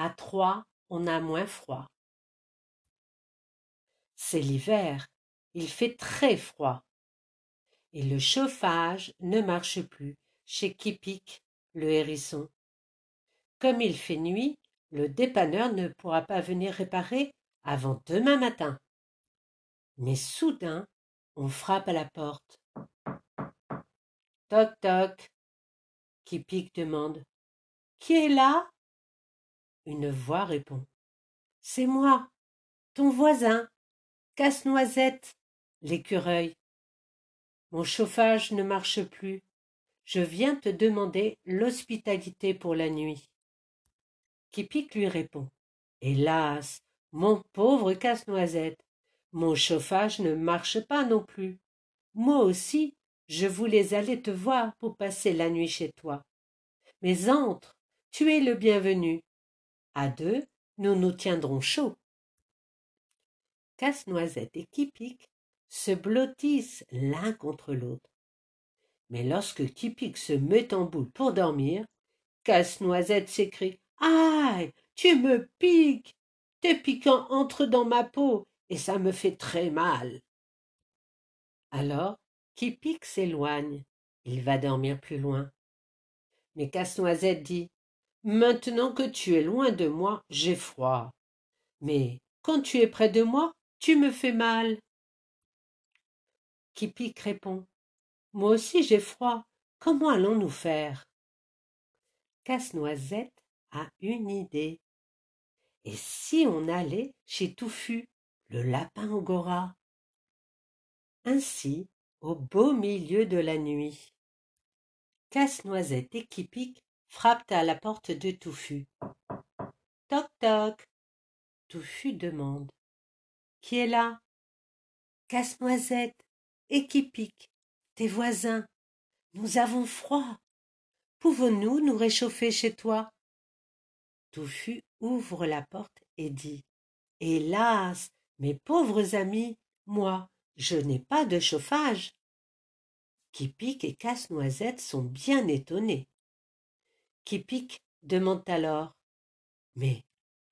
À trois, on a moins froid. C'est l'hiver, il fait très froid. Et le chauffage ne marche plus chez Kipik, le hérisson. Comme il fait nuit, le dépanneur ne pourra pas venir réparer avant demain matin. Mais soudain, on frappe à la porte. Toc toc. Kipik demande. Qui est là? Une voix répond. C'est moi, ton voisin, Casse-Noisette, l'écureuil. Mon chauffage ne marche plus. Je viens te demander l'hospitalité pour la nuit. Kipik lui répond. Hélas, mon pauvre casse-noisette, mon chauffage ne marche pas non plus. Moi aussi, je voulais aller te voir pour passer la nuit chez toi. Mais entre, tu es le bienvenu. À deux, nous nous tiendrons chaud. Casse-Noisette et Kipik se blottissent l'un contre l'autre. Mais lorsque Kipik se met en boule pour dormir, Casse-Noisette s'écrie Aïe, tu me piques Tes piquants entrent dans ma peau et ça me fait très mal. Alors, Kipik s'éloigne. Il va dormir plus loin. Mais Casse-Noisette dit Maintenant que tu es loin de moi, j'ai froid. Mais quand tu es près de moi, tu me fais mal. Kipik répond Moi aussi j'ai froid. Comment allons-nous faire? Casse-Noisette a une idée. Et si on allait chez Touffu, le lapin Angora? Ainsi, au beau milieu de la nuit, Casse-Noisette et Kipik frappent à la porte de Touffu. Toc toc. Touffu demande Qui est là? Casse-Noisette et Kipik, tes voisins. Nous avons froid. Pouvons-nous nous réchauffer chez toi? Touffu ouvre la porte et dit Hélas, mes pauvres amis, moi, je n'ai pas de chauffage. Kipik et Casse-Noisette sont bien étonnés. Kipik demande alors Mais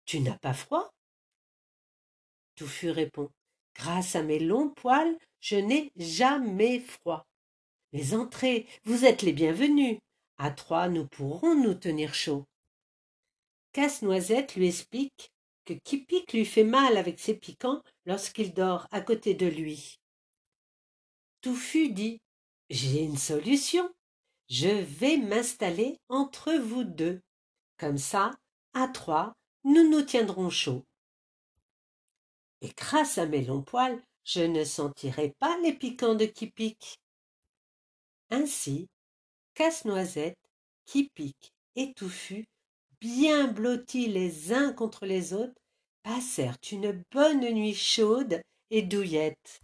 tu n'as pas froid? Touffu répond Grâce à mes longs poils, je n'ai jamais froid. Mais entrez, vous êtes les bienvenus. À trois, nous pourrons nous tenir chaud. Casse-Noisette lui explique que Kipik lui fait mal avec ses piquants lorsqu'il dort à côté de lui. Touffu dit J'ai une solution. Je vais m'installer entre vous deux. Comme ça, à trois, nous nous tiendrons chaud. Et grâce à mes longs poils, je ne sentirai pas les piquants de Kipik. Ainsi, Casse-Noisette, Kipik et Touffu bien blottis les uns contre les autres, passèrent une bonne nuit chaude et douillette.